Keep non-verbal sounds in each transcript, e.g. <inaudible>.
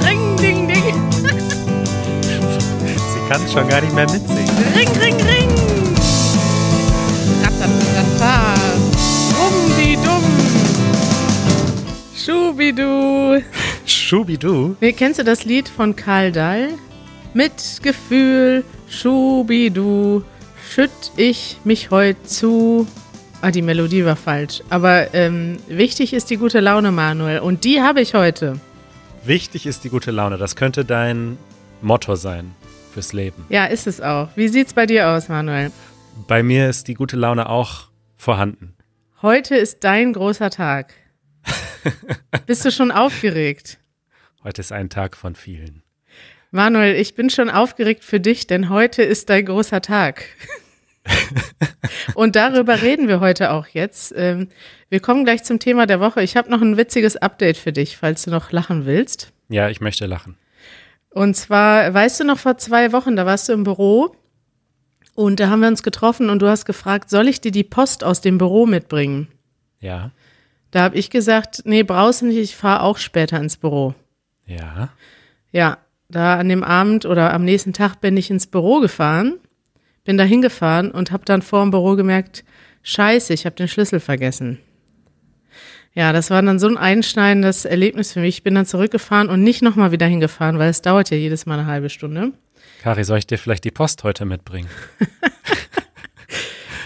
Ring, ding, ding. Sie kann schon gar nicht mehr mitsingen. Ring, ring, ring. Ratatatata. Rumdi-dumm. Schubidu. Schubidu. Nee, kennst du das Lied von Karl Dall? Mit Gefühl, Schubidu, schütt ich mich heut zu. Ah, die Melodie war falsch. Aber ähm, wichtig ist die gute Laune, Manuel. Und die habe ich heute. Wichtig ist die gute Laune. Das könnte dein Motto sein fürs Leben. Ja, ist es auch. Wie sieht's bei dir aus, Manuel? Bei mir ist die gute Laune auch vorhanden. Heute ist dein großer Tag. <laughs> Bist du schon aufgeregt? Heute ist ein Tag von vielen. Manuel, ich bin schon aufgeregt für dich, denn heute ist dein großer Tag. <laughs> Und darüber reden wir heute auch jetzt. Wir kommen gleich zum Thema der Woche. Ich habe noch ein witziges Update für dich, falls du noch lachen willst. Ja, ich möchte lachen. Und zwar, weißt du noch, vor zwei Wochen, da warst du im Büro und da haben wir uns getroffen und du hast gefragt, soll ich dir die Post aus dem Büro mitbringen? Ja. Da habe ich gesagt, nee, brauchst du nicht, ich fahre auch später ins Büro. Ja. Ja, da an dem Abend oder am nächsten Tag bin ich ins Büro gefahren, bin da hingefahren und habe dann vor dem Büro gemerkt, scheiße, ich habe den Schlüssel vergessen. Ja, das war dann so ein einschneidendes Erlebnis für mich. Ich bin dann zurückgefahren und nicht nochmal wieder hingefahren, weil es dauert ja jedes Mal eine halbe Stunde. Kari, soll ich dir vielleicht die Post heute mitbringen? <laughs>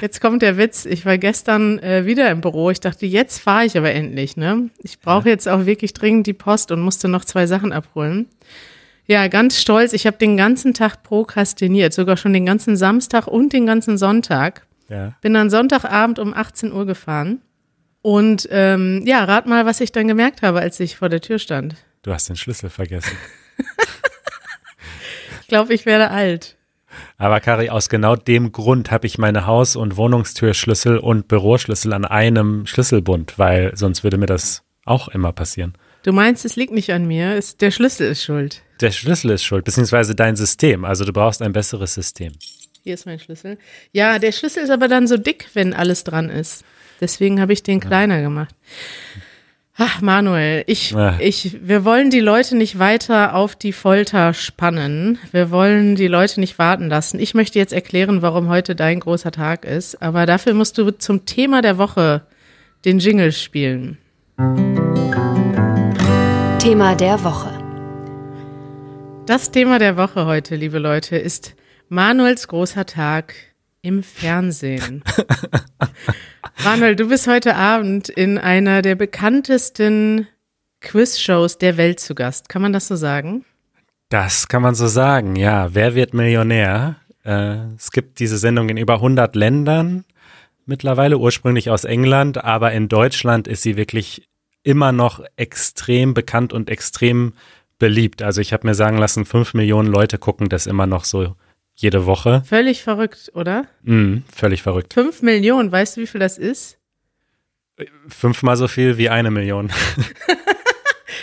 Jetzt kommt der Witz. Ich war gestern äh, wieder im Büro. Ich dachte, jetzt fahre ich aber endlich. Ne? Ich brauche jetzt auch wirklich dringend die Post und musste noch zwei Sachen abholen. Ja, ganz stolz. Ich habe den ganzen Tag prokrastiniert, sogar schon den ganzen Samstag und den ganzen Sonntag. Ja. Bin dann Sonntagabend um 18 Uhr gefahren. Und ähm, ja, rat mal, was ich dann gemerkt habe, als ich vor der Tür stand. Du hast den Schlüssel vergessen. Ich glaube, ich werde alt. Aber Kari, aus genau dem Grund habe ich meine Haus- und Wohnungstürschlüssel und Büroschlüssel an einem Schlüsselbund, weil sonst würde mir das auch immer passieren. Du meinst, es liegt nicht an mir, es, der Schlüssel ist schuld. Der Schlüssel ist schuld, beziehungsweise dein System. Also du brauchst ein besseres System. Hier ist mein Schlüssel. Ja, der Schlüssel ist aber dann so dick, wenn alles dran ist. Deswegen habe ich den kleiner gemacht. Ach, Manuel, ich, ich, wir wollen die Leute nicht weiter auf die Folter spannen. Wir wollen die Leute nicht warten lassen. Ich möchte jetzt erklären, warum heute dein großer Tag ist. Aber dafür musst du zum Thema der Woche den Jingle spielen. Thema der Woche. Das Thema der Woche heute, liebe Leute, ist Manuels großer Tag im Fernsehen. <laughs> Manuel, du bist heute Abend in einer der bekanntesten Quizshows der Welt zu Gast. Kann man das so sagen? Das kann man so sagen, ja. Wer wird Millionär? Äh, es gibt diese Sendung in über 100 Ländern mittlerweile, ursprünglich aus England, aber in Deutschland ist sie wirklich immer noch extrem bekannt und extrem beliebt. Also ich habe mir sagen lassen, fünf Millionen Leute gucken das immer noch so jede Woche. Völlig verrückt, oder? Mm, völlig verrückt. Fünf Millionen, weißt du, wie viel das ist? Fünfmal so viel wie eine Million. <laughs>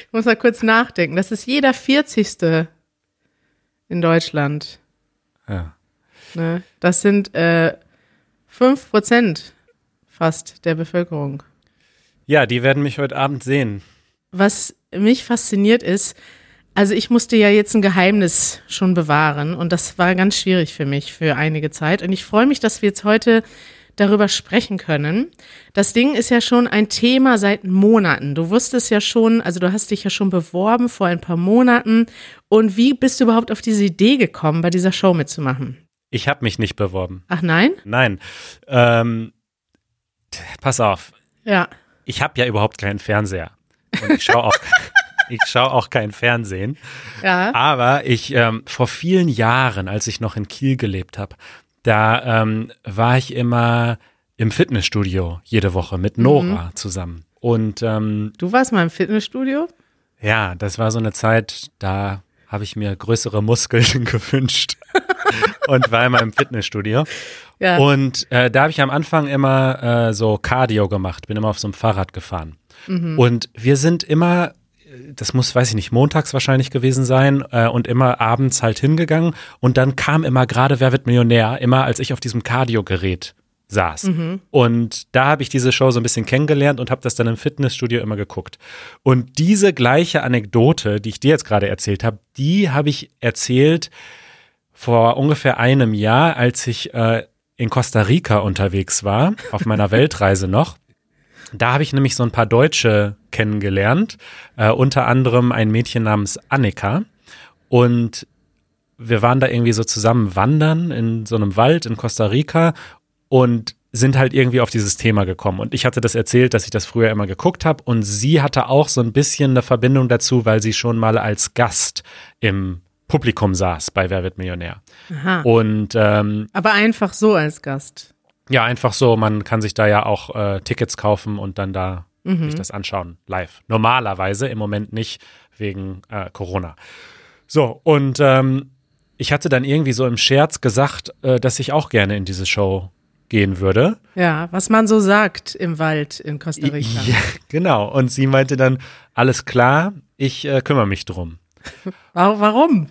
Ich muss mal kurz nachdenken. Das ist jeder 40. in Deutschland. Ja. Ne? Das sind äh, 5 Prozent fast der Bevölkerung. ja, die werden mich heute Abend sehen. was mich fasziniert ist, also ich musste ja jetzt ein Geheimnis schon bewahren und das war ganz schwierig für mich für einige Zeit und ich freue mich, dass wir jetzt heute darüber sprechen können. Das Ding ist ja schon ein Thema seit Monaten. Du wusstest ja schon, also du hast dich ja schon beworben vor ein paar Monaten und wie bist du überhaupt auf diese Idee gekommen, bei dieser Show mitzumachen? Ich habe mich nicht beworben. Ach nein? Nein. Ähm, pass auf. Ja. Ich habe ja überhaupt keinen Fernseher. Und ich schaue auch, <laughs> ich schau auch kein Fernsehen. Ja. Aber ich, ähm, vor vielen Jahren, als ich noch in Kiel gelebt habe, da ähm, war ich immer im Fitnessstudio jede Woche mit Nora zusammen. Und ähm, Du warst mal im Fitnessstudio? ja, das war so eine Zeit, da habe ich mir größere Muskeln <laughs> gewünscht <laughs> und war immer im Fitnessstudio. Ja. Und äh, da habe ich am Anfang immer äh, so Cardio gemacht, bin immer auf so einem Fahrrad gefahren. Und wir sind immer, das muss, weiß ich nicht, montags wahrscheinlich gewesen sein äh, und immer abends halt hingegangen. Und dann kam immer gerade Wer wird Millionär, immer als ich auf diesem Cardio-Gerät saß. Und da habe ich diese Show so ein bisschen kennengelernt und habe das dann im Fitnessstudio immer geguckt. Und diese gleiche Anekdote, die ich dir jetzt gerade erzählt habe, die habe ich erzählt vor ungefähr einem Jahr, als ich äh, in Costa Rica unterwegs war, auf meiner <laughs> Weltreise noch. Da habe ich nämlich so ein paar Deutsche kennengelernt, äh, unter anderem ein Mädchen namens Annika. Und wir waren da irgendwie so zusammen wandern in so einem Wald in Costa Rica und sind halt irgendwie auf dieses Thema gekommen. Und ich hatte das erzählt, dass ich das früher immer geguckt habe. Und sie hatte auch so ein bisschen eine Verbindung dazu, weil sie schon mal als Gast im Publikum saß bei Wer wird Millionär. Aha. Und ähm, Aber einfach so als Gast. Ja, einfach so, man kann sich da ja auch äh, Tickets kaufen und dann da sich das anschauen, live. Normalerweise, im Moment nicht, wegen äh, Corona. So, und ähm, ich hatte dann irgendwie so im Scherz gesagt, äh, dass ich auch gerne in diese Show gehen würde. Ja, was man so sagt im Wald in Costa Rica. Ja, genau. Und sie meinte dann, alles klar, ich äh, kümmere mich drum. <laughs> Wa- Warum?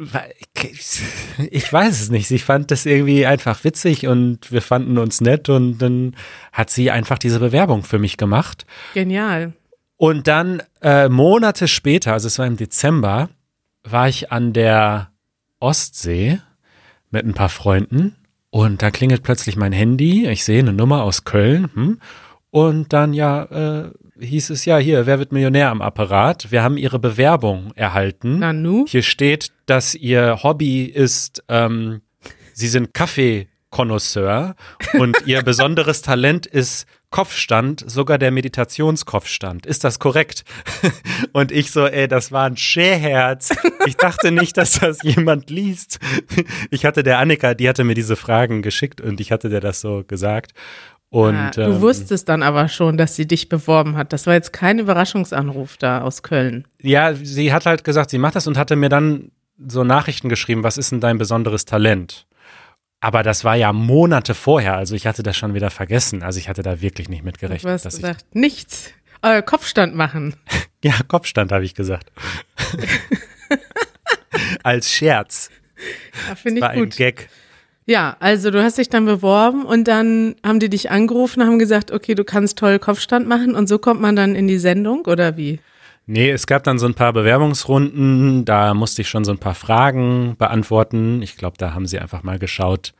<laughs> Ich weiß es nicht. Sie fand das irgendwie einfach witzig und wir fanden uns nett und dann hat sie einfach diese Bewerbung für mich gemacht. Genial. Und dann äh, Monate später, also es war im Dezember, war ich an der Ostsee mit ein paar Freunden und da klingelt plötzlich mein Handy. Ich sehe eine Nummer aus Köln. Hm, und dann ja, äh, hieß es ja hier, wer wird Millionär am Apparat? Wir haben ihre Bewerbung erhalten. Nanu? Hier steht, dass ihr Hobby ist, ähm, sie sind Kaffeekonnoisseur und ihr <laughs> besonderes Talent ist Kopfstand, sogar der Meditationskopfstand. Ist das korrekt? <laughs> Und ich so, ey, das war ein Scherherz. Ich dachte nicht, dass das jemand liest. Ich hatte der Annika, die hatte mir diese Fragen geschickt und ich hatte der das so gesagt. Und Ah, du ähm, wusstest dann aber schon, dass sie dich beworben hat. Das war jetzt kein Überraschungsanruf da aus Köln. ja, sie hat halt gesagt, sie macht das und hatte mir dann so Nachrichten geschrieben, was ist denn dein besonderes Talent? Aber das war ja Monate vorher, also ich hatte das schon wieder vergessen. Also ich hatte da wirklich nicht mit Du hast Dass ich, gesagt, nichts. Äh, Kopfstand machen. <laughs> ja, Kopfstand habe ich gesagt. <laughs> Als Scherz. Ja, Finde War ich ein gut. Gag. Ja, also du hast dich dann beworben und dann haben die dich angerufen, haben gesagt, okay, du kannst toll Kopfstand machen und so kommt man dann in die Sendung oder wie? Nee, es gab dann so ein paar Bewerbungsrunden, da musste ich schon so ein paar Fragen beantworten. Ich glaube, da haben sie einfach mal geschaut.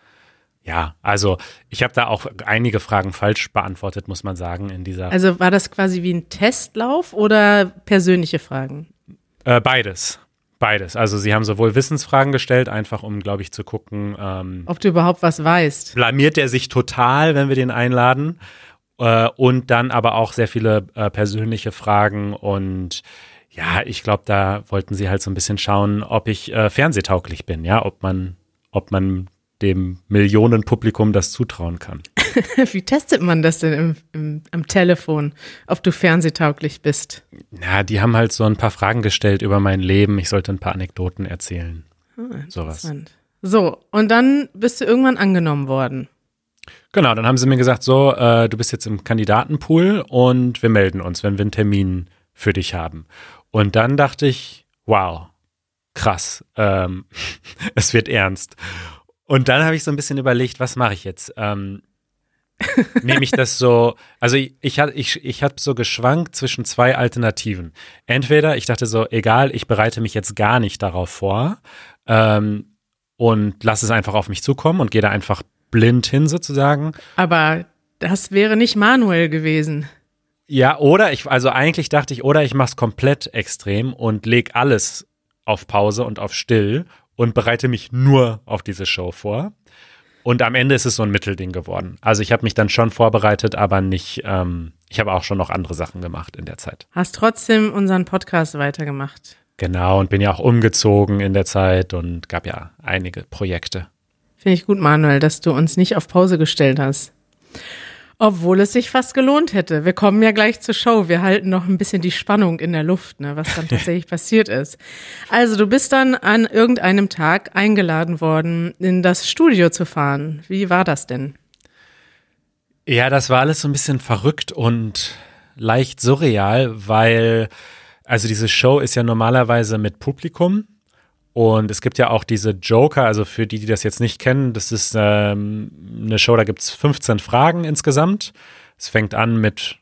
Ja, also ich habe da auch einige Fragen falsch beantwortet, muss man sagen, in dieser. Also war das quasi wie ein Testlauf oder persönliche Fragen? Äh, beides. Beides. Also sie haben sowohl Wissensfragen gestellt, einfach um, glaube ich, zu gucken, ähm, Ob du überhaupt was weißt? blamiert er sich total, wenn wir den einladen. Äh, und dann aber auch sehr viele äh, persönliche Fragen und ja, ich glaube, da wollten sie halt so ein bisschen schauen, ob ich äh, fernsehtauglich bin, ja, ob man, ob man dem Millionenpublikum das zutrauen kann. <laughs> Wie testet man das denn im, im, am Telefon, ob du fernsehtauglich bist? Ja, die haben halt so ein paar Fragen gestellt über mein Leben. Ich sollte ein paar Anekdoten erzählen. Sowas. Interessant. So, und dann bist du irgendwann angenommen worden. Genau, dann haben sie mir gesagt, so, äh, du bist jetzt im Kandidatenpool und wir melden uns, wenn wir einen Termin für dich haben. Und dann dachte ich, wow, krass, ähm, <laughs> es wird ernst. Und dann habe ich so ein bisschen überlegt, was mache ich jetzt? Ähm, <laughs> Nehme ich das so, also ich, ich, hab- ich, ich habe so geschwankt zwischen zwei Alternativen. Entweder ich dachte so, egal, ich bereite mich jetzt gar nicht darauf vor ähm, und lasse es einfach auf mich zukommen und gehe da einfach blind hin sozusagen. Aber das wäre nicht Manuel gewesen. Ja, oder ich, also eigentlich dachte ich, oder ich mache es komplett extrem und leg alles auf Pause und auf Still und bereite mich nur auf diese Show vor. Und am Ende ist es so ein Mittelding geworden. Also ich habe mich dann schon vorbereitet, aber nicht, ähm, ich habe auch schon noch andere Sachen gemacht in der Zeit. Hast trotzdem unseren Podcast weitergemacht. Genau, und bin ja auch umgezogen in der Zeit und gab ja einige Projekte. Finde ich gut, Manuel, dass du uns nicht auf Pause gestellt hast. Obwohl es sich fast gelohnt hätte. Wir kommen ja gleich zur Show. Wir halten noch ein bisschen die Spannung in der Luft, ne, was dann <laughs> tatsächlich passiert ist. Also, du bist dann an irgendeinem Tag eingeladen worden, in das Studio zu fahren. Wie war das denn? Ja, das war alles so ein bisschen verrückt und leicht surreal, weil, also diese Show ist ja normalerweise mit Publikum Und es gibt ja auch diese Joker, also für die, die das jetzt nicht kennen, das ist ähm, eine Show, da gibt es 15 Fragen insgesamt. Es fängt an mit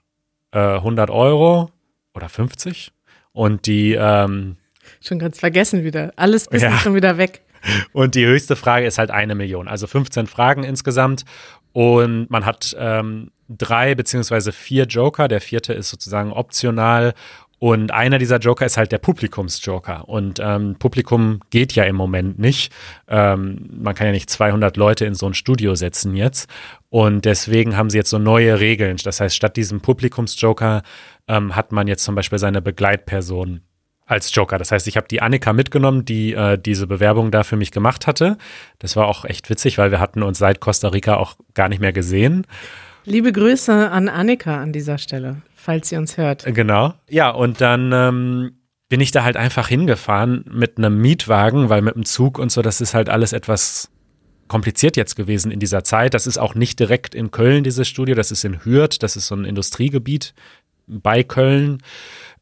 äh, 100 Euro oder 50 und die ähm, Schon ganz vergessen wieder. Alles bisschen ja. schon wieder weg. <laughs> Und die höchste Frage ist halt eine Million. Also 15 Fragen insgesamt. Und man hat ähm, drei beziehungsweise vier Joker. Der vierte ist sozusagen optional. Und einer dieser Joker ist halt der Publikumsjoker. Und ähm, Publikum geht ja im Moment nicht. Ähm, man kann ja nicht 200 Leute in so ein Studio setzen jetzt. Und deswegen haben sie jetzt so neue Regeln. Das heißt, statt diesem Publikumsjoker ähm, hat man jetzt zum Beispiel seine Begleitperson als Joker. Das heißt, ich habe die Annika mitgenommen, die äh, diese Bewerbung da für mich gemacht hatte. Das war auch echt witzig, weil wir hatten uns seit Costa Rica auch gar nicht mehr gesehen. Liebe Grüße an Annika an dieser Stelle, falls sie uns hört. Genau. Ja, und dann ähm, bin ich da halt einfach hingefahren mit einem Mietwagen, weil mit dem Zug und so, das ist halt alles etwas kompliziert jetzt gewesen in dieser Zeit. Das ist auch nicht direkt in Köln, dieses Studio, das ist in Hürth, das ist so ein Industriegebiet bei Köln.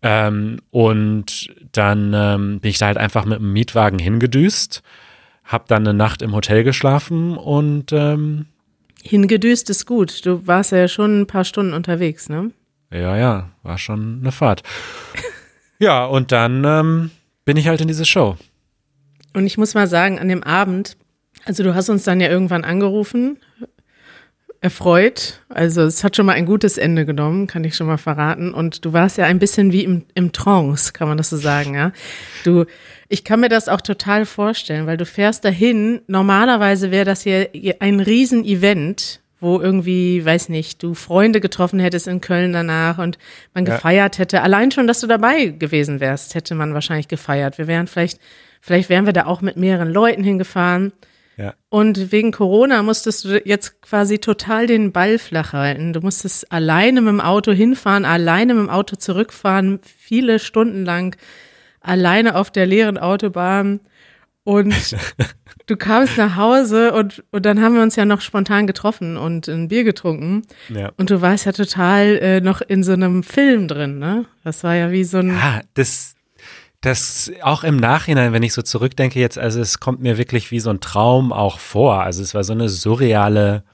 Ähm, und dann ähm, bin ich da halt einfach mit dem Mietwagen hingedüst, hab dann eine Nacht im Hotel geschlafen und ähm, Hingedüst ist gut. Du warst ja schon ein paar Stunden unterwegs, ne? Ja, ja, war schon eine Fahrt. ja, und dann ähm, bin ich halt in diese Show. Und ich muss mal sagen, an dem Abend, also du hast uns dann ja irgendwann angerufen, erfreut. Also es hat schon mal ein gutes Ende genommen, kann ich schon mal verraten. Und du warst ja ein bisschen wie im, im Trance, kann man das so sagen, ja. Du, ich kann mir das auch total vorstellen, weil du fährst dahin. Normalerweise wäre das hier ein Riesen-Event, wo irgendwie, weiß nicht, du Freunde getroffen hättest in Köln danach und man ja. gefeiert hätte. Allein schon, dass du dabei gewesen wärst, hätte man wahrscheinlich gefeiert. Wir wären vielleicht, vielleicht wären wir da auch mit mehreren Leuten hingefahren. Ja. Und wegen Corona musstest du jetzt quasi total den Ball flach halten. Du musstest alleine mit dem Auto hinfahren, alleine mit dem Auto zurückfahren, viele Stunden lang, alleine auf der leeren Autobahn. Und <laughs> du kamst nach Hause und, und dann haben wir uns ja noch spontan getroffen und ein Bier getrunken. Ja. Und du warst ja total äh, noch in so einem Film drin, ne? Das war ja wie so ein. Ja, das, das auch im Nachhinein, wenn ich so zurückdenke jetzt, also es kommt mir wirklich wie so ein Traum auch vor. Also es war so eine surreale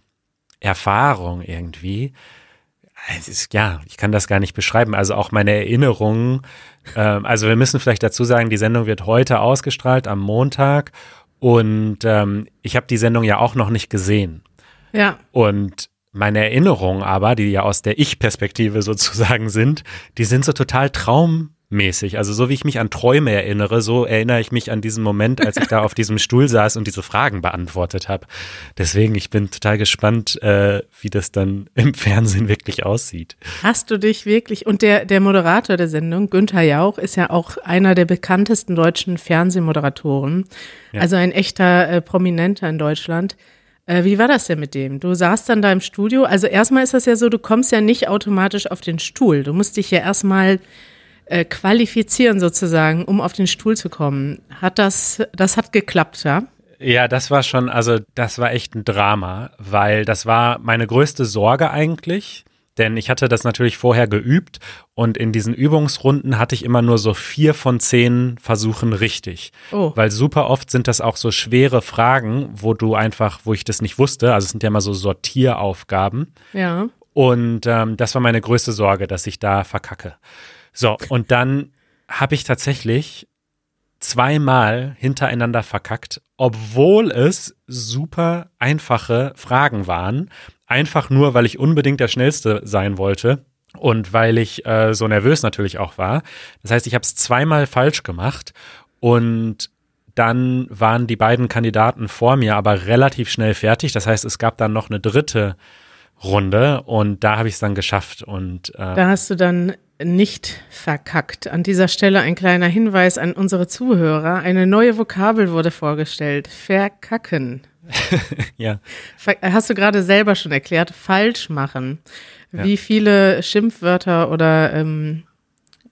Erfahrung irgendwie. Ist, ja, ich kann das gar nicht beschreiben. Also auch meine Erinnerungen. Ähm, also wir müssen vielleicht dazu sagen, die Sendung wird heute ausgestrahlt am Montag und ähm, ich habe die Sendung ja auch noch nicht gesehen. Ja. Und meine Erinnerungen aber, die ja aus der Ich-Perspektive <laughs> sozusagen sind, die sind so total traum mäßig. Also so wie ich mich an Träume erinnere, so erinnere ich mich an diesen Moment, als ich da auf diesem Stuhl saß und diese Fragen beantwortet habe. Deswegen, ich bin total gespannt, äh, wie das dann <laughs> im Fernsehen wirklich aussieht. Hast du dich wirklich, und der, der Moderator der Sendung, Günther Jauch, ist ja auch einer der bekanntesten deutschen Fernsehmoderatoren. Ja. Also ein echter äh, Prominenter in Deutschland. Äh, wie war das denn mit dem? Du saßt dann da im Studio. Also erstmal ist das ja so, du kommst ja nicht automatisch auf den Stuhl. Du musst dich ja erstmal äh, qualifizieren sozusagen, um auf den Stuhl zu kommen. Hat das, das hat geklappt, ja? Ja, das war schon, also das war echt ein Drama, weil das war meine größte Sorge eigentlich. Denn ich hatte das natürlich vorher geübt und in diesen Übungsrunden hatte ich immer nur so vier von zehn Versuchen richtig. Oh. Weil super oft sind das auch so schwere Fragen, wo du einfach, wo ich das nicht wusste, also es sind ja immer so Sortieraufgaben. Ja. Und ähm, das war meine größte Sorge, dass ich da verkacke. So, und dann habe ich tatsächlich zweimal hintereinander verkackt, obwohl es super einfache Fragen waren. Einfach nur, weil ich unbedingt der Schnellste sein wollte und weil ich äh, so nervös natürlich auch war. Das heißt, ich habe es zweimal falsch gemacht und dann waren die beiden Kandidaten vor mir aber relativ schnell fertig. Das heißt, es gab dann noch eine dritte Runde und da habe ich es dann geschafft und äh, da hast du dann nicht verkackt. An dieser Stelle ein kleiner Hinweis an unsere Zuhörer. Eine neue Vokabel wurde vorgestellt. Verkacken. <laughs> ja. Hast du gerade selber schon erklärt. Falsch machen. Ja. Wie viele Schimpfwörter oder ähm,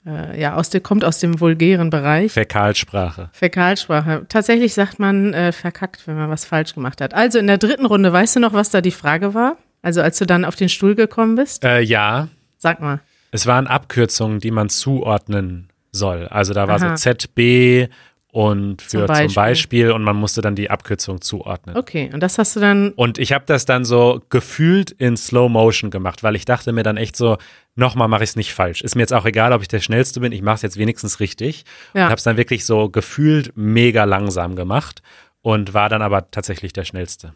äh, ja, aus der, kommt aus dem vulgären Bereich. Fäkalsprache. Fäkalsprache. Tatsächlich sagt man äh, verkackt, wenn man was falsch gemacht hat. Also in der dritten Runde, weißt du noch, was da die Frage war? Also als du dann auf den Stuhl gekommen bist? Äh, ja. Sag mal. Es waren Abkürzungen, die man zuordnen soll. Also da war Aha. so ZB und für zum Beispiel. zum Beispiel. und man musste dann die Abkürzung zuordnen. Okay, und das hast du dann. Und ich habe das dann so gefühlt in Slow Motion gemacht, weil ich dachte mir dann echt so, nochmal mache ich es nicht falsch. Ist mir jetzt auch egal, ob ich der Schnellste bin, ich mache es jetzt wenigstens richtig. Ja. Und habe es dann wirklich so gefühlt mega langsam gemacht und war dann aber tatsächlich der Schnellste.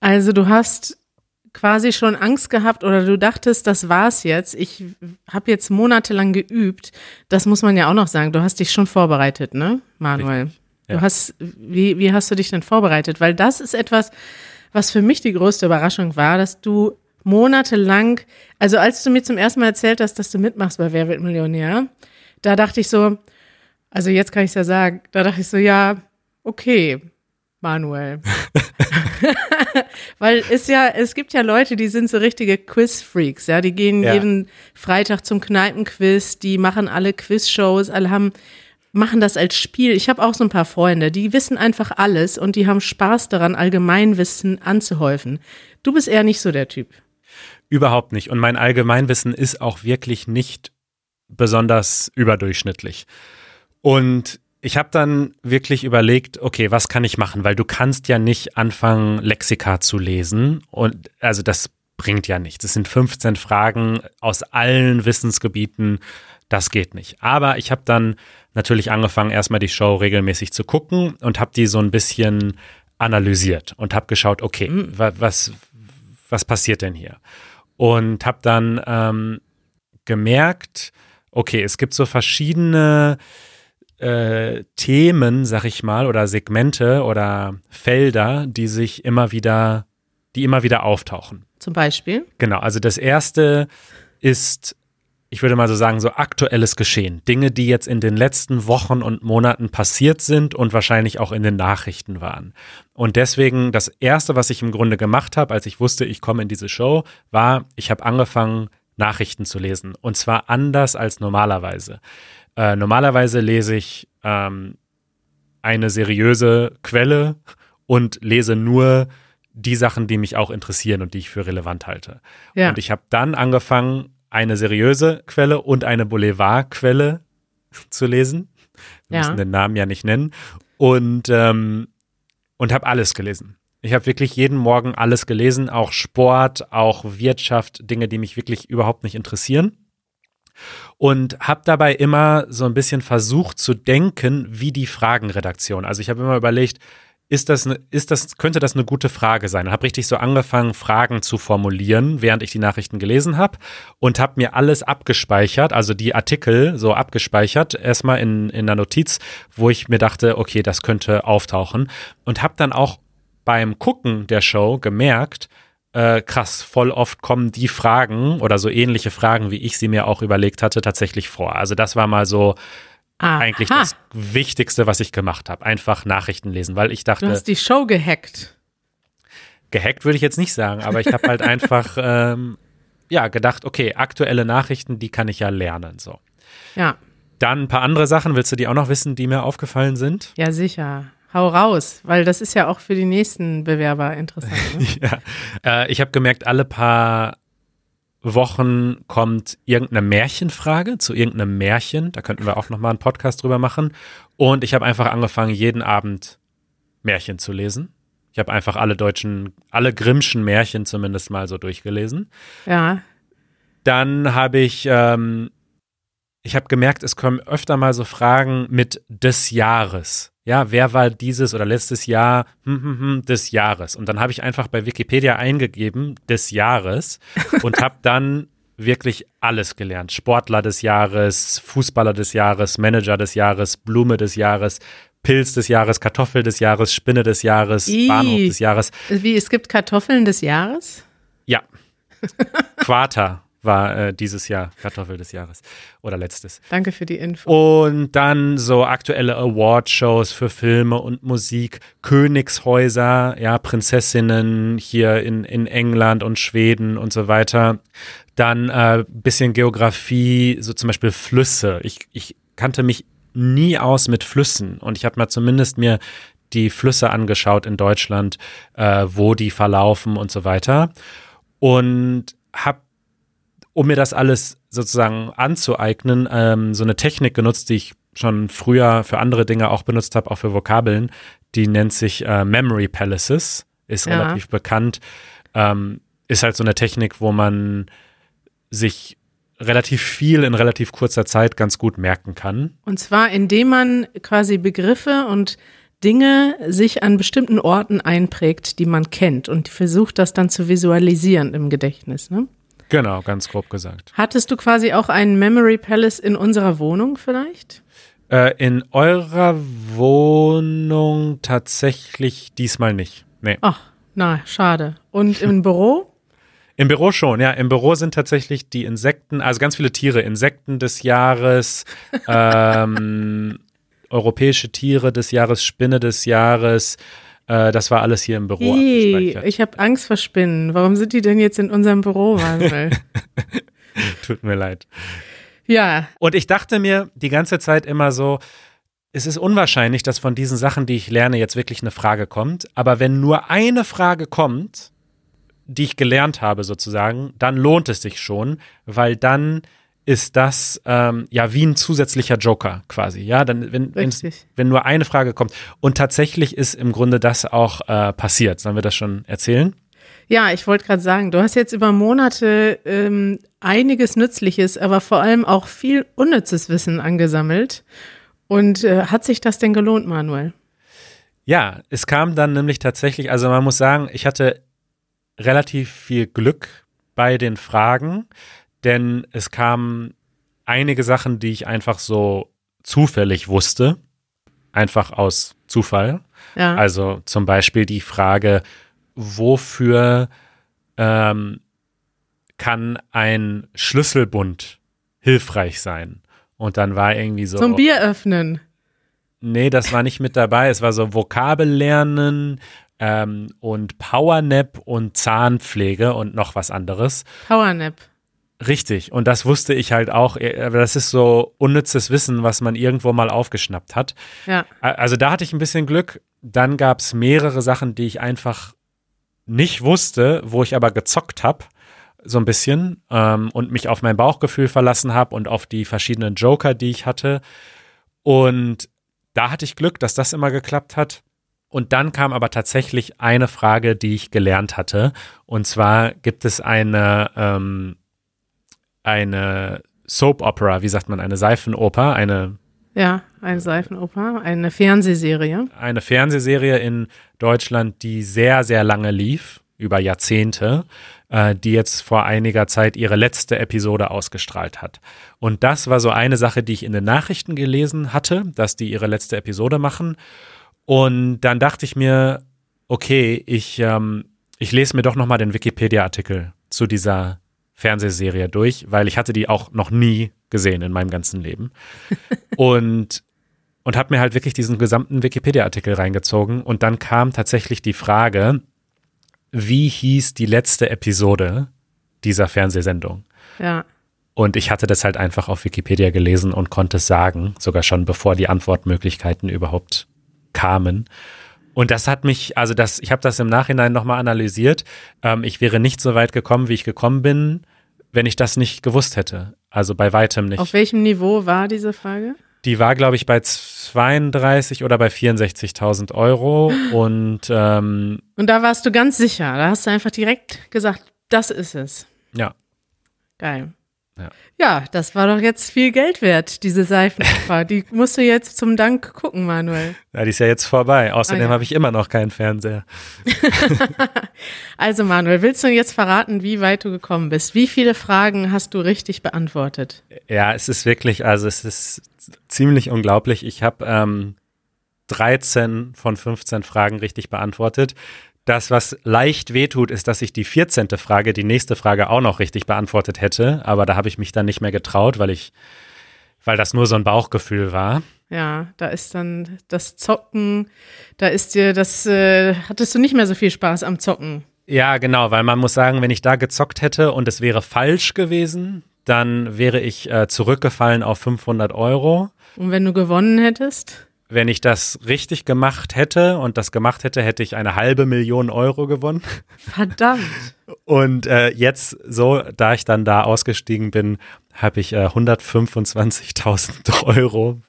Also du hast quasi schon Angst gehabt oder du dachtest, das war's jetzt. Ich habe jetzt monatelang geübt. Das muss man ja auch noch sagen. Du hast dich schon vorbereitet, ne, Manuel? Ja. Du hast, wie, wie hast du dich denn vorbereitet? Weil das ist etwas, was für mich die größte Überraschung war, dass du monatelang, also als du mir zum ersten Mal erzählt hast, dass du mitmachst bei Wer wird Millionär, da dachte ich so, also jetzt kann ich es ja sagen, da dachte ich so, ja, okay, Manuel. <laughs> <laughs> Weil es ja, es gibt ja Leute, die sind so richtige Quiz-Freaks, ja. Die gehen ja. jeden Freitag zum Kneipenquiz, die machen alle Quiz-Shows, alle haben, machen das als Spiel. Ich habe auch so ein paar Freunde, die wissen einfach alles und die haben Spaß daran, Allgemeinwissen anzuhäufen. Du bist eher nicht so der Typ. Überhaupt nicht. Und mein Allgemeinwissen ist auch wirklich nicht besonders überdurchschnittlich. Und ich habe dann wirklich überlegt, okay, was kann ich machen? Weil du kannst ja nicht anfangen, Lexika zu lesen. Und also das bringt ja nichts. Es sind 15 Fragen aus allen Wissensgebieten. Das geht nicht. Aber ich habe dann natürlich angefangen, erstmal die Show regelmäßig zu gucken und habe die so ein bisschen analysiert und habe geschaut, okay, mhm. was, was passiert denn hier? Und habe dann ähm, gemerkt, okay, es gibt so verschiedene äh, Themen, sag ich mal, oder Segmente oder Felder, die sich immer wieder, die immer wieder auftauchen. Zum Beispiel? Genau, also das erste ist, ich würde mal so sagen, so aktuelles Geschehen. Dinge, die jetzt in den letzten Wochen und Monaten passiert sind und wahrscheinlich auch in den Nachrichten waren. Und deswegen, das erste, was ich im Grunde gemacht habe, als ich wusste, ich komme in diese Show, war, ich habe angefangen, Nachrichten zu lesen. Und zwar anders als normalerweise. Äh, normalerweise lese ich ähm, eine seriöse Quelle und lese nur die Sachen, die mich auch interessieren und die ich für relevant halte. Ja. Und ich habe dann angefangen, eine seriöse Quelle und eine Boulevardquelle <laughs> zu lesen. Wir ja. müssen den Namen ja nicht nennen. Und, ähm, und habe alles gelesen. Ich habe wirklich jeden Morgen alles gelesen, auch Sport, auch Wirtschaft, Dinge, die mich wirklich überhaupt nicht interessieren und habe dabei immer so ein bisschen versucht zu denken, wie die Fragenredaktion. Also ich habe immer überlegt, ist das, ne, ist das, könnte das eine gute Frage sein? Und habe richtig so angefangen, Fragen zu formulieren, während ich die Nachrichten gelesen habe und habe mir alles abgespeichert, also die Artikel so abgespeichert, erstmal in, in einer Notiz, wo ich mir dachte, okay, das könnte auftauchen und habe dann auch beim Gucken der Show gemerkt, äh, krass, voll oft kommen die Fragen oder so ähnliche Fragen, wie ich sie mir auch überlegt hatte, tatsächlich vor. Also das war mal so Aha. eigentlich das Wichtigste, was ich gemacht habe. Einfach Nachrichten lesen, weil ich dachte. Du hast die Show gehackt. Gehackt würde ich jetzt nicht sagen, aber ich habe halt <laughs> einfach ähm, ja gedacht, okay, aktuelle Nachrichten, die kann ich ja lernen. So. Ja. Dann ein paar andere Sachen, willst du die auch noch wissen, die mir aufgefallen sind? Ja, sicher. Hau raus, weil das ist ja auch für die nächsten Bewerber interessant. Ne? <laughs> ja. Äh, ich habe gemerkt, alle paar Wochen kommt irgendeine Märchenfrage zu irgendeinem Märchen. Da könnten wir auch nochmal einen Podcast drüber machen. Und ich habe einfach angefangen, jeden Abend Märchen zu lesen. Ich habe einfach alle deutschen, alle Grimmschen Märchen zumindest mal so durchgelesen. Ja. Dann habe ich, ähm, ich habe gemerkt, es kommen öfter mal so Fragen mit des Jahres ja, wer war dieses oder letztes Jahr hm, hm, hm, des Jahres? Und dann habe ich einfach bei Wikipedia eingegeben des Jahres <laughs> und habe dann wirklich alles gelernt. Sportler des Jahres, Fußballer des Jahres, Manager des Jahres, Blume des Jahres, Pilz des Jahres, Kartoffel des Jahres, Spinne des Jahres, Ii. Bahnhof des Jahres. Wie, es gibt Kartoffeln des Jahres? Ja. <laughs> Quater war äh, dieses Jahr Kartoffel des Jahres oder letztes. Danke für die Info. Und dann so aktuelle Award-Shows für Filme und Musik, Königshäuser, ja, Prinzessinnen hier in, in England und Schweden und so weiter. Dann äh, bisschen Geografie, so zum Beispiel Flüsse. Ich, ich kannte mich nie aus mit Flüssen und ich habe mal zumindest mir die Flüsse angeschaut in Deutschland, äh, wo die verlaufen und so weiter. Und habe um mir das alles sozusagen anzueignen, ähm, so eine Technik genutzt, die ich schon früher für andere Dinge auch benutzt habe, auch für Vokabeln. Die nennt sich äh, Memory Palaces, ist Ja. relativ bekannt. Ähm, ist halt so eine Technik, wo man sich relativ viel in relativ kurzer Zeit ganz gut merken kann. Und zwar, indem man quasi Begriffe und Dinge sich an bestimmten Orten einprägt, die man kennt und versucht, das dann zu visualisieren im Gedächtnis. Ne? Genau, ganz grob gesagt. Hattest du quasi auch einen Memory Palace in unserer Wohnung vielleicht? Äh, in eurer Wohnung tatsächlich diesmal nicht. Nee. Ach, na, schade. Und im <laughs> Büro? Im Büro schon, ja. Im Büro sind tatsächlich die Insekten, also ganz viele Tiere, Insekten des Jahres, <laughs> ähm, europäische Tiere des Jahres, Spinne des Jahres. Äh, das war alles hier im Büro abgespeichert. ich habe Angst vor Spinnen. Warum sind die denn jetzt in unserem Büro, Manuel? <laughs> Tut mir leid. ja, Und ich dachte mir die ganze Zeit immer so, es ist unwahrscheinlich, dass von diesen Sachen, die ich lerne, jetzt wirklich eine Frage kommt. Aber wenn nur eine Frage kommt, die ich gelernt habe sozusagen, dann lohnt es sich schon, weil dann ist das ähm, ja wie ein zusätzlicher Joker quasi. Ja, dann wenn, wenn nur eine Frage kommt. Und tatsächlich ist im Grunde das auch äh, passiert. Sollen wir das schon erzählen? Ja, ich wollte gerade sagen, du hast jetzt über Monate ähm, einiges Nützliches, aber vor allem auch viel unnützes Wissen angesammelt. Und äh, hat sich das denn gelohnt, Manuel? Ja, es kam dann nämlich tatsächlich, also man muss sagen, ich hatte relativ viel Glück bei den Fragen, denn es kamen einige Sachen, die ich einfach so zufällig wusste, einfach aus Zufall. Ja, Also zum Beispiel die Frage, wofür ähm, kann ein Schlüsselbund hilfreich sein? Und dann war irgendwie so. zum Bier öffnen. Nee, das war nicht mit dabei. Es war so Vokabellernen ähm, und Powernap und Zahnpflege und noch was anderes. Powernap. Richtig. Und das wusste ich halt auch. äh, Aber das ist so unnützes Wissen, was man irgendwo mal aufgeschnappt hat. Ja, Also da hatte ich ein bisschen Glück. Dann gab es mehrere Sachen, die ich einfach nicht wusste, wo ich aber gezockt habe, so ein bisschen, ähm, und mich auf mein Bauchgefühl verlassen habe und auf die verschiedenen Joker, die ich hatte. Und da hatte ich Glück, dass das immer geklappt hat. Und dann kam aber tatsächlich eine Frage, die ich gelernt hatte. Und zwar gibt es eine, ähm, eine Soap Opera, wie sagt man, eine Seifenoper, eine ja, eine Seifenoper, eine Fernsehserie. eine Fernsehserie in Deutschland, die sehr, sehr lange lief, über Jahrzehnte, äh, die jetzt vor einiger Zeit ihre letzte Episode ausgestrahlt hat. Und das war so eine Sache, die ich in den Nachrichten gelesen hatte, dass die ihre letzte Episode machen. Und dann dachte ich mir, okay, ich, ähm, ich lese mir doch nochmal den Wikipedia-Artikel zu dieser Fernsehserie durch, weil ich hatte die auch noch nie gesehen in meinem ganzen Leben. <laughs> und und habe mir halt wirklich diesen gesamten Wikipedia-Artikel reingezogen und dann kam tatsächlich die Frage, wie hieß die letzte Episode dieser Fernsehsendung? Ja, Und ich hatte das halt einfach auf Wikipedia gelesen und konnte es sagen, sogar schon bevor die Antwortmöglichkeiten überhaupt kamen. Und das hat mich, also das, ich habe das im Nachhinein nochmal analysiert. Ähm, ich wäre nicht so weit gekommen, wie ich gekommen bin, wenn ich das nicht gewusst hätte. Also bei weitem nicht. auf welchem Niveau war diese Frage? Die war, glaube ich, bei 32 oder bei 64.000 Euro. <gasps> Und ähm, Und da warst du ganz sicher. Da hast du einfach direkt gesagt, das ist es. ja, Geil. Ja. Ja, das war doch jetzt viel Geld wert, diese Seifenopfer. <laughs> Die musst du jetzt zum Dank gucken, Manuel. ja, die ist ja jetzt vorbei. Außerdem Ah, ja. habe ich immer noch keinen Fernseher. <laughs> Also Manuel, willst du jetzt verraten, wie weit du gekommen bist? Wie viele Fragen hast du richtig beantwortet? Ja, es ist wirklich, also es ist ziemlich unglaublich. Ich habe ähm, 13 von 15 Fragen richtig beantwortet. Das, was leicht wehtut, ist, dass ich die 14. Frage, die nächste Frage auch noch richtig beantwortet hätte. Aber da habe ich mich dann nicht mehr getraut, weil ich, weil das nur so ein Bauchgefühl war. Ja, da ist dann das Zocken, da ist dir das, äh, hattest du nicht mehr so viel Spaß am Zocken. Ja, genau, weil man muss sagen, wenn ich da gezockt hätte und es wäre falsch gewesen, dann wäre ich äh, zurückgefallen auf 500 Euro. Und wenn du gewonnen hättest? Wenn ich das richtig gemacht hätte und das gemacht hätte, hätte ich eine halbe Million Euro gewonnen. Verdammt. <laughs> Und äh, jetzt so, da ich dann da ausgestiegen bin, habe ich äh, 125.000 <laughs> Euro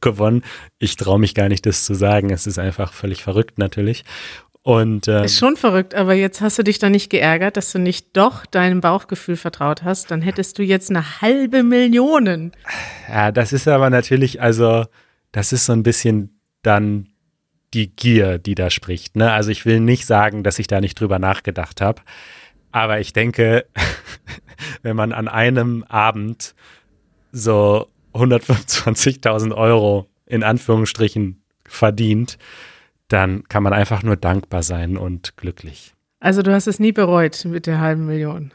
gewonnen. Ich traue mich gar nicht, das zu sagen. Es ist einfach völlig verrückt natürlich. Und, ähm, ist schon verrückt, aber jetzt hast du dich da nicht geärgert, dass du nicht doch deinem Bauchgefühl vertraut hast. Dann hättest du jetzt eine halbe Million. Ja, das ist aber natürlich, also, das ist so ein bisschen dann die Gier, die da spricht. Ne? Also ich will nicht sagen, dass ich da nicht drüber nachgedacht habe. Aber ich denke, <laughs> wenn man an einem Abend so 125.000 Euro in Anführungsstrichen verdient, dann kann man einfach nur dankbar sein und glücklich. Also du hast es nie bereut mit der halben Million.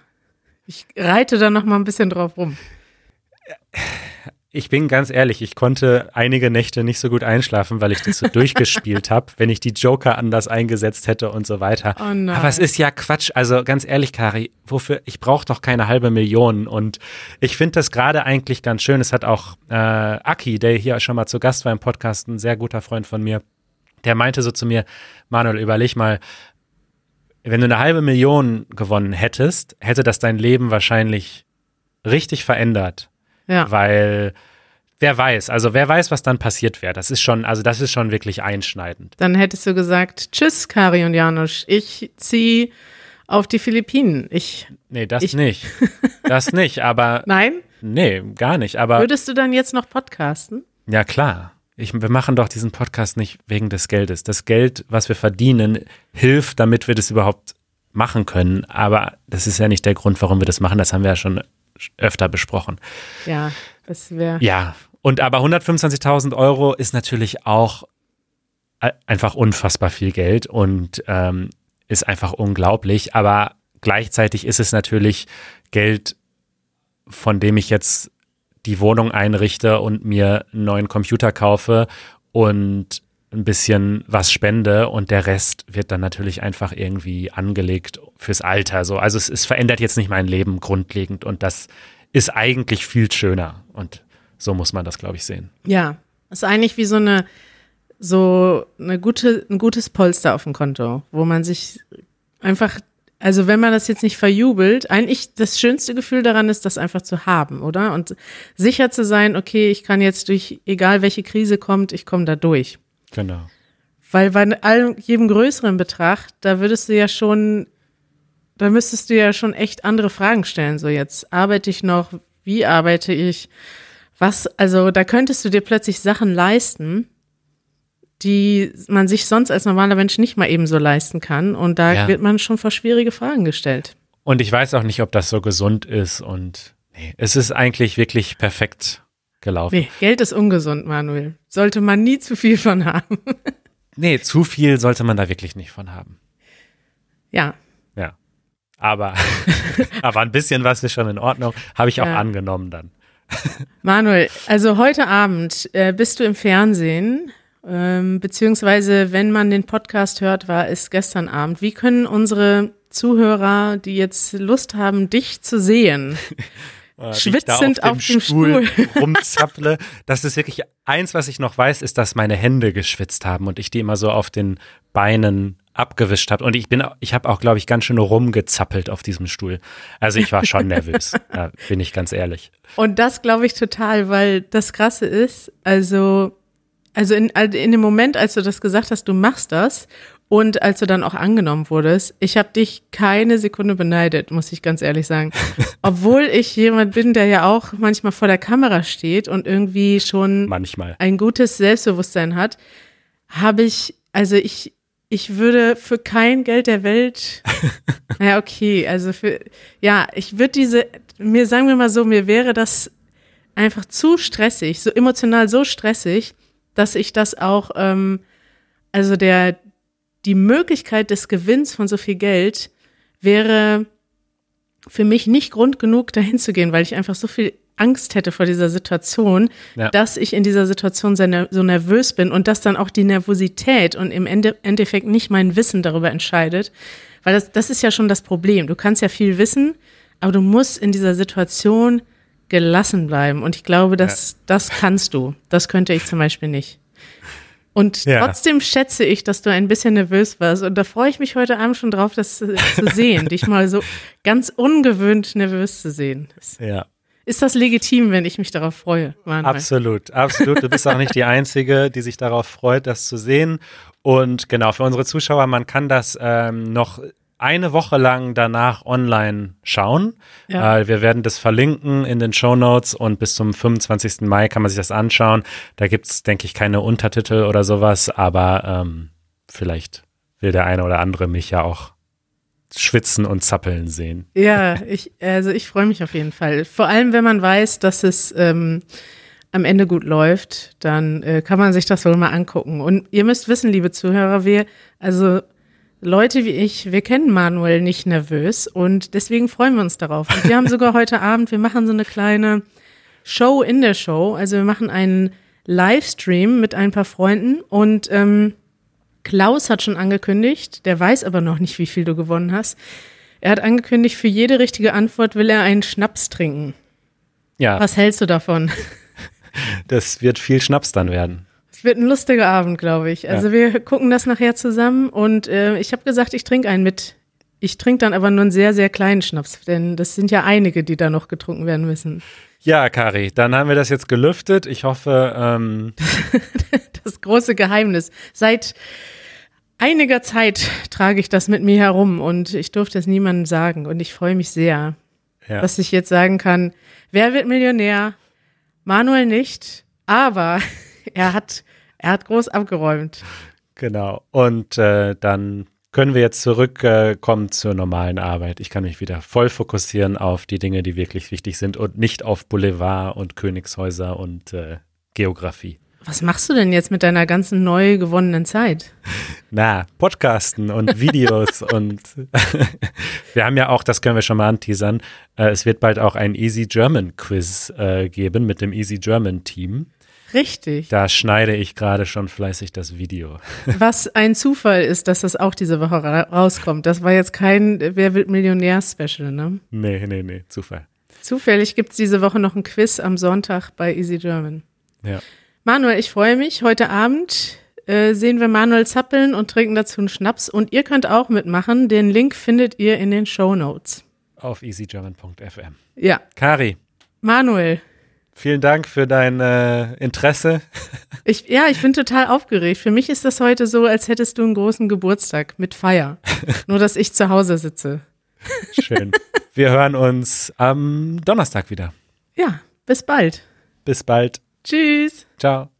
Ich reite da noch mal ein bisschen drauf rum. <laughs> Ich bin ganz ehrlich, ich konnte einige Nächte nicht so gut einschlafen, weil ich das so durchgespielt habe, wenn ich die Joker anders eingesetzt hätte und so weiter. Oh nein. Aber es ist ja Quatsch. Also ganz ehrlich, Kari, wofür? Ich brauche doch keine halbe Million. Und ich finde das gerade eigentlich ganz schön. Es hat auch äh, Aki, der hier schon mal zu Gast war im Podcast, ein sehr guter Freund von mir, der meinte so zu mir, Manuel, überleg mal, wenn du eine halbe Million gewonnen hättest, hätte das dein Leben wahrscheinlich richtig verändert. Ja. Weil wer weiß, also wer weiß, was dann passiert wäre. Das ist schon, also das ist schon wirklich einschneidend. Dann hättest du gesagt, tschüss, Kari und Janusz, ich ziehe auf die Philippinen. Ich, Nee, das Ich- nicht. <laughs> Das nicht, aber nein? nee, gar nicht. Aber Würdest du dann jetzt noch podcasten? ja klar. Ich, wir machen doch diesen Podcast nicht wegen des Geldes. Das Geld, was wir verdienen, hilft, damit wir das überhaupt machen können. Aber das ist ja nicht der Grund, warum wir das machen. Das haben wir ja schon öfter besprochen. Ja, das wäre. Ja, und aber 125.000 Euro ist natürlich auch einfach unfassbar viel Geld und ähm, ist einfach unglaublich. Aber gleichzeitig ist es natürlich Geld, von dem ich jetzt die Wohnung einrichte und mir einen neuen Computer kaufe und ein bisschen was spende und der Rest wird dann natürlich einfach irgendwie angelegt fürs Alter. So. Also es, es verändert jetzt nicht mein Leben grundlegend und das ist eigentlich viel schöner und so muss man das, glaube ich, sehen. Ja, ist eigentlich wie so eine so eine gute, ein gutes Polster auf dem Konto, wo man sich einfach, also wenn man das jetzt nicht verjubelt, eigentlich das schönste Gefühl daran ist, das einfach zu haben, oder? Und sicher zu sein, okay, ich kann jetzt durch, egal welche Krise kommt, ich komme da durch. Genau. Weil bei allem, jedem größeren Betrag, da würdest du ja schon, da müsstest du ja schon echt andere Fragen stellen. So jetzt arbeite ich noch, wie arbeite ich? Was, also da könntest du dir plötzlich Sachen leisten, die man sich sonst als normaler Mensch nicht mal eben so leisten kann. Und da Ja. wird man schon vor schwierige Fragen gestellt. Und ich weiß auch nicht, ob das so gesund ist und nee, es ist eigentlich wirklich perfekt gelaufen. Nee, Geld ist ungesund, Manuel. Sollte man nie zu viel von haben. <laughs> Nee, zu viel sollte man da wirklich nicht von haben. ja, Ja. Aber, <laughs> aber ein bisschen was ist schon in Ordnung. Habe ich auch Ja. angenommen dann. <laughs> Manuel, also heute Abend äh, bist du im Fernsehen, ähm, beziehungsweise wenn man den Podcast hört, war es gestern Abend. Wie können unsere Zuhörer, die jetzt Lust haben, dich zu sehen, Äh, Schwitzend da auf dem Stuhl. <laughs> rumzapple. Das ist wirklich eins, was ich noch weiß, ist, dass meine Hände geschwitzt haben und ich die immer so auf den Beinen abgewischt habe. Und ich bin, ich habe auch, glaube ich, ganz schön rumgezappelt auf diesem Stuhl. Also ich war schon nervös, <laughs> da bin ich ganz ehrlich. Und das glaube ich total, weil das Krasse ist, also, also in, also in dem Moment, als du das gesagt hast, du machst das und als du dann auch angenommen wurdest, ich habe dich keine Sekunde beneidet, muss ich ganz ehrlich sagen. <laughs> Obwohl ich jemand bin, der ja auch manchmal vor der Kamera steht und irgendwie schon Manchmal. ein gutes Selbstbewusstsein hat, habe ich, also ich, ich würde für kein Geld der Welt, <laughs> ja, okay, also für, ja, ich würde diese, mir sagen wir mal so, mir wäre das einfach zu stressig, so emotional so stressig, dass ich das auch, ähm, also der, die Möglichkeit des Gewinns von so viel Geld wäre für mich nicht Grund genug, dahin zu gehen, weil ich einfach so viel Angst hätte vor dieser Situation, Ja. dass ich in dieser Situation so nervös bin und dass dann auch die Nervosität und im Ende Endeffekt nicht mein Wissen darüber entscheidet. Weil das, das ist ja schon das Problem. Du kannst ja viel wissen, aber du musst in dieser Situation gelassen bleiben. Und ich glaube, dass das kannst du. Das könnte ich zum Beispiel nicht. Und Ja. trotzdem schätze ich, dass du ein bisschen nervös warst. Und da freue ich mich heute Abend schon drauf, das äh, zu <laughs> sehen, dich mal so ganz ungewöhnt nervös zu sehen. Ja. ist das legitim, wenn ich mich darauf freue? Manuel? Absolut, absolut. Du bist auch nicht die Einzige, die sich darauf freut, das zu sehen. Und genau, für unsere Zuschauer, man kann das ähm, noch eine Woche lang danach online schauen. Ja. Äh, wir werden das verlinken in den Show Notes und bis zum 25. Mai kann man sich das anschauen. Da gibt es, denke ich, keine Untertitel oder sowas, aber ähm, vielleicht will der eine oder andere mich ja auch schwitzen und zappeln sehen. Ja, ich, also ich freue mich auf jeden Fall. Vor allem, wenn man weiß, dass es ähm, am Ende gut läuft, dann äh, kann man sich das wohl mal angucken. Und ihr müsst wissen, liebe Zuhörer, wir, also Leute wie ich, wir kennen Manuel nicht nervös und deswegen freuen wir uns darauf. Und wir haben sogar <laughs> heute Abend, wir machen so eine kleine Show in der Show. Also wir machen einen Livestream mit ein paar Freunden und ähm, Klaus hat schon angekündigt, der weiß aber noch nicht, wie viel du gewonnen hast. Er hat angekündigt, für jede richtige Antwort will er einen Schnaps trinken. Ja. Was hältst du davon? <laughs> Das wird viel Schnaps dann werden. Es wird ein lustiger Abend, glaube ich. Also ja. wir gucken das nachher zusammen und äh, ich habe gesagt, ich trinke einen mit. Ich trinke dann aber nur einen sehr, sehr kleinen Schnaps, denn das sind ja einige, die da noch getrunken werden müssen. Ja, Kari, dann haben wir das jetzt gelüftet. Ich hoffe. Ähm <laughs> das große Geheimnis. Seit einiger Zeit trage ich das mit mir herum und ich durfte es niemandem sagen und ich freue mich sehr, ja. dass ich jetzt sagen kann, wer wird Millionär? Manuel nicht, aber <laughs> er hat, er hat groß abgeräumt. Genau. Und äh, dann können wir jetzt zurückkommen äh, zur normalen Arbeit. Ich kann mich wieder voll fokussieren auf die Dinge, die wirklich wichtig sind und nicht auf Boulevard und Königshäuser und äh, Geografie. Was machst du denn jetzt mit deiner ganzen neu gewonnenen Zeit? Na, Podcasten und Videos <laughs> und <laughs> wir haben ja auch, das können wir schon mal anteasern, äh, es wird bald auch ein Easy German Quiz äh, geben mit dem Easy German Team. Richtig. Da schneide ich gerade schon fleißig das Video. <laughs> Was ein Zufall ist, dass das auch diese Woche ra rauskommt. Das war jetzt kein Wer wird Millionär-Special, ne? Nee, nee, nee, Zufall. Zufällig gibt es diese Woche noch ein Quiz am Sonntag bei Easy German. Ja. Manuel, ich freue mich. Heute Abend äh, sehen wir Manuel zappeln und trinken dazu einen Schnaps. Und ihr könnt auch mitmachen. Den Link findet ihr in den Show Notes. Auf easygerman.fm. Ja. Kari. Manuel. Vielen Dank für dein äh, Interesse. <laughs> Ich, ja, ich bin total aufgeregt. Für mich ist das heute so, als hättest du einen großen Geburtstag mit Feier. <laughs> Nur, dass ich zu Hause sitze. Schön. Wir hören uns am Donnerstag wieder. Ja, bis bald. Bis bald. Tschüss. Ciao.